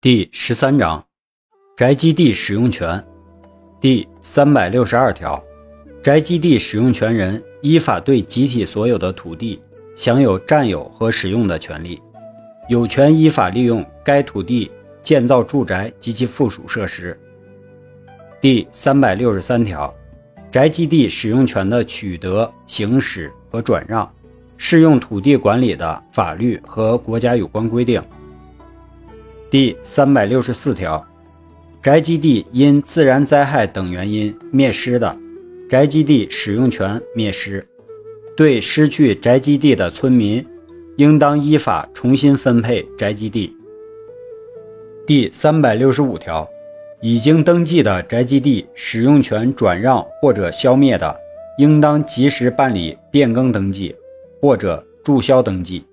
第十三章，宅基地使用权。第三百六十二条，宅基地使用权人依法对集体所有的土地享有占有和使用的权利，有权依法利用该土地建造住宅及其附属设施。第三百六十三条，宅基地使用权的取得、行使和转让，适用土地管理的法律和国家有关规定。第三百六十四条，宅基地因自然灾害等原因灭失的，宅基地使用权灭失，对失去宅基地的村民，应当依法重新分配宅基地。第三百六十五条，已经登记的宅基地使用权转让或者消灭的，应当及时办理变更登记或者注销登记。